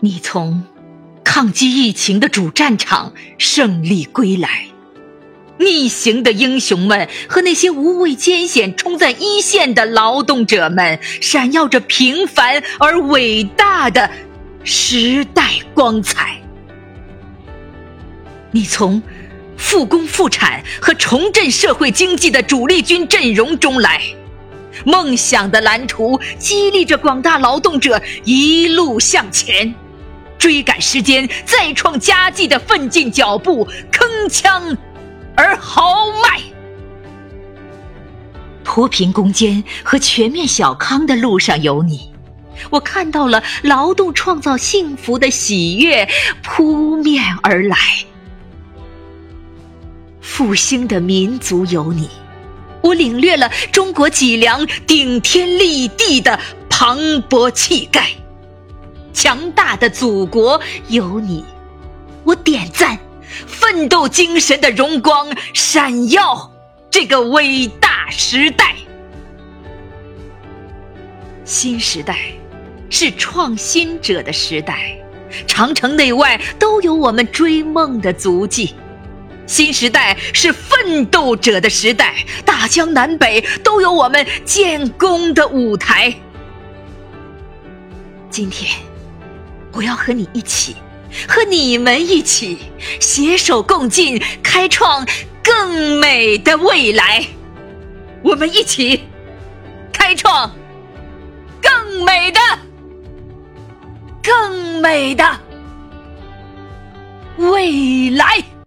你从抗击疫情的主战场胜利归来，逆行的英雄们和那些无畏艰险冲在一线的劳动者们，闪耀着平凡而伟大的时代光彩。你从复工复产和重振社会经济的主力军阵容中来。梦想的蓝图激励着广大劳动者一路向前，追赶时间、再创佳绩的奋进脚步，铿锵而豪迈。脱贫攻坚和全面小康的路上有你，我看到了劳动创造幸福的喜悦扑面而来。复兴的民族有你。我领略了中国脊梁顶天立地的磅礴气概，强大的祖国有你，我点赞奋斗精神的荣光闪耀这个伟大时代。新时代是创新者的时代，长城内外都有我们追梦的足迹。新时代是奋斗者的时代，大江南北都有我们建功的舞台。今天，我要和你一起，和你们一起，携手共进，开创更美的未来。我们一起开创更美的、更美的未来。